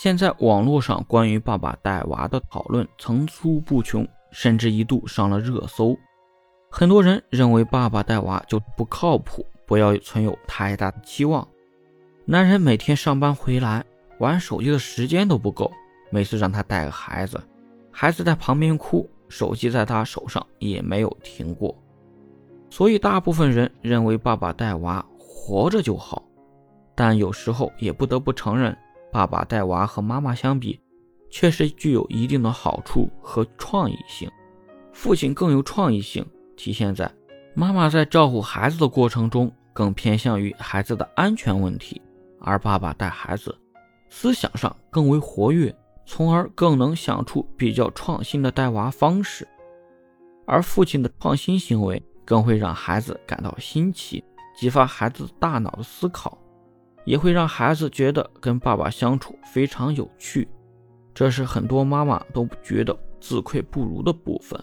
现在网络上关于爸爸带娃的讨论层出不穷，甚至一度上了热搜。很多人认为爸爸带娃就不靠谱，不要存有太大的期望。男人每天上班回来玩手机的时间都不够，每次让他带个孩子，孩子在旁边哭，手机在他手上也没有停过。所以大部分人认为爸爸带娃活着就好，但有时候也不得不承认。爸爸带娃和妈妈相比，确实具有一定的好处和创意性。父亲更有创意性，体现在妈妈在照顾孩子的过程中更偏向于孩子的安全问题，而爸爸带孩子思想上更为活跃，从而更能想出比较创新的带娃方式。而父亲的创新行为更会让孩子感到新奇，激发孩子大脑的思考。也会让孩子觉得跟爸爸相处非常有趣，这是很多妈妈都觉得自愧不如的部分。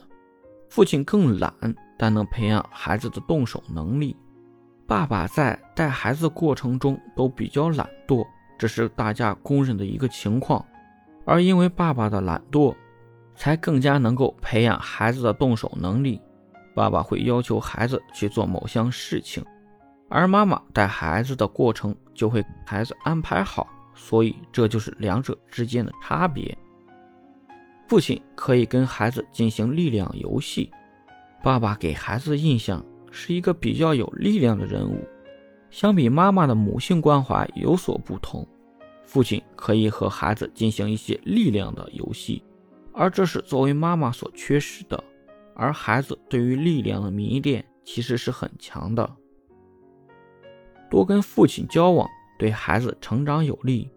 父亲更懒，但能培养孩子的动手能力。爸爸在带孩子过程中都比较懒惰，这是大家公认的一个情况。而因为爸爸的懒惰，才更加能够培养孩子的动手能力。爸爸会要求孩子去做某项事情。而妈妈带孩子的过程就会孩子安排好，所以这就是两者之间的差别。父亲可以跟孩子进行力量游戏，爸爸给孩子的印象是一个比较有力量的人物，相比妈妈的母性关怀有所不同。父亲可以和孩子进行一些力量的游戏，而这是作为妈妈所缺失的。而孩子对于力量的迷恋其实是很强的。多跟父亲交往，对孩子成长有利。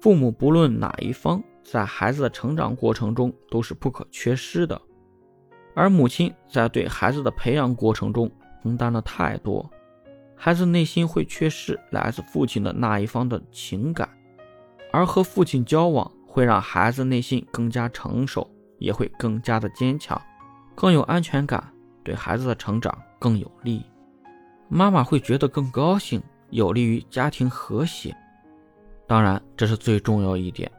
父母不论哪一方，在孩子的成长过程中都是不可缺失的。而母亲在对孩子的培养过程中承担了太多，孩子内心会缺失来自父亲的那一方的情感。而和父亲交往，会让孩子内心更加成熟，也会更加的坚强，更有安全感，对孩子的成长更有利。妈妈会觉得更高兴，有利于家庭和谐。当然，这是最重要一点。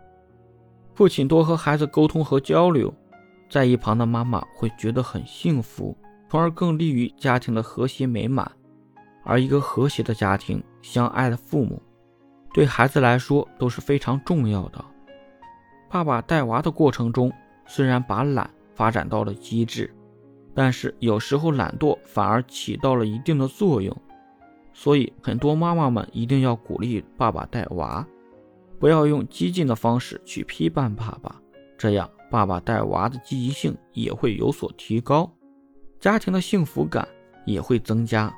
父亲多和孩子沟通和交流，在一旁的妈妈会觉得很幸福，从而更利于家庭的和谐美满。而一个和谐的家庭，相爱的父母，对孩子来说都是非常重要的。爸爸带娃的过程中，虽然把懒发展到了极致。但是有时候懒惰反而起到了一定的作用，所以很多妈妈们一定要鼓励爸爸带娃，不要用激进的方式去批判爸爸，这样爸爸带娃的积极性也会有所提高，家庭的幸福感也会增加。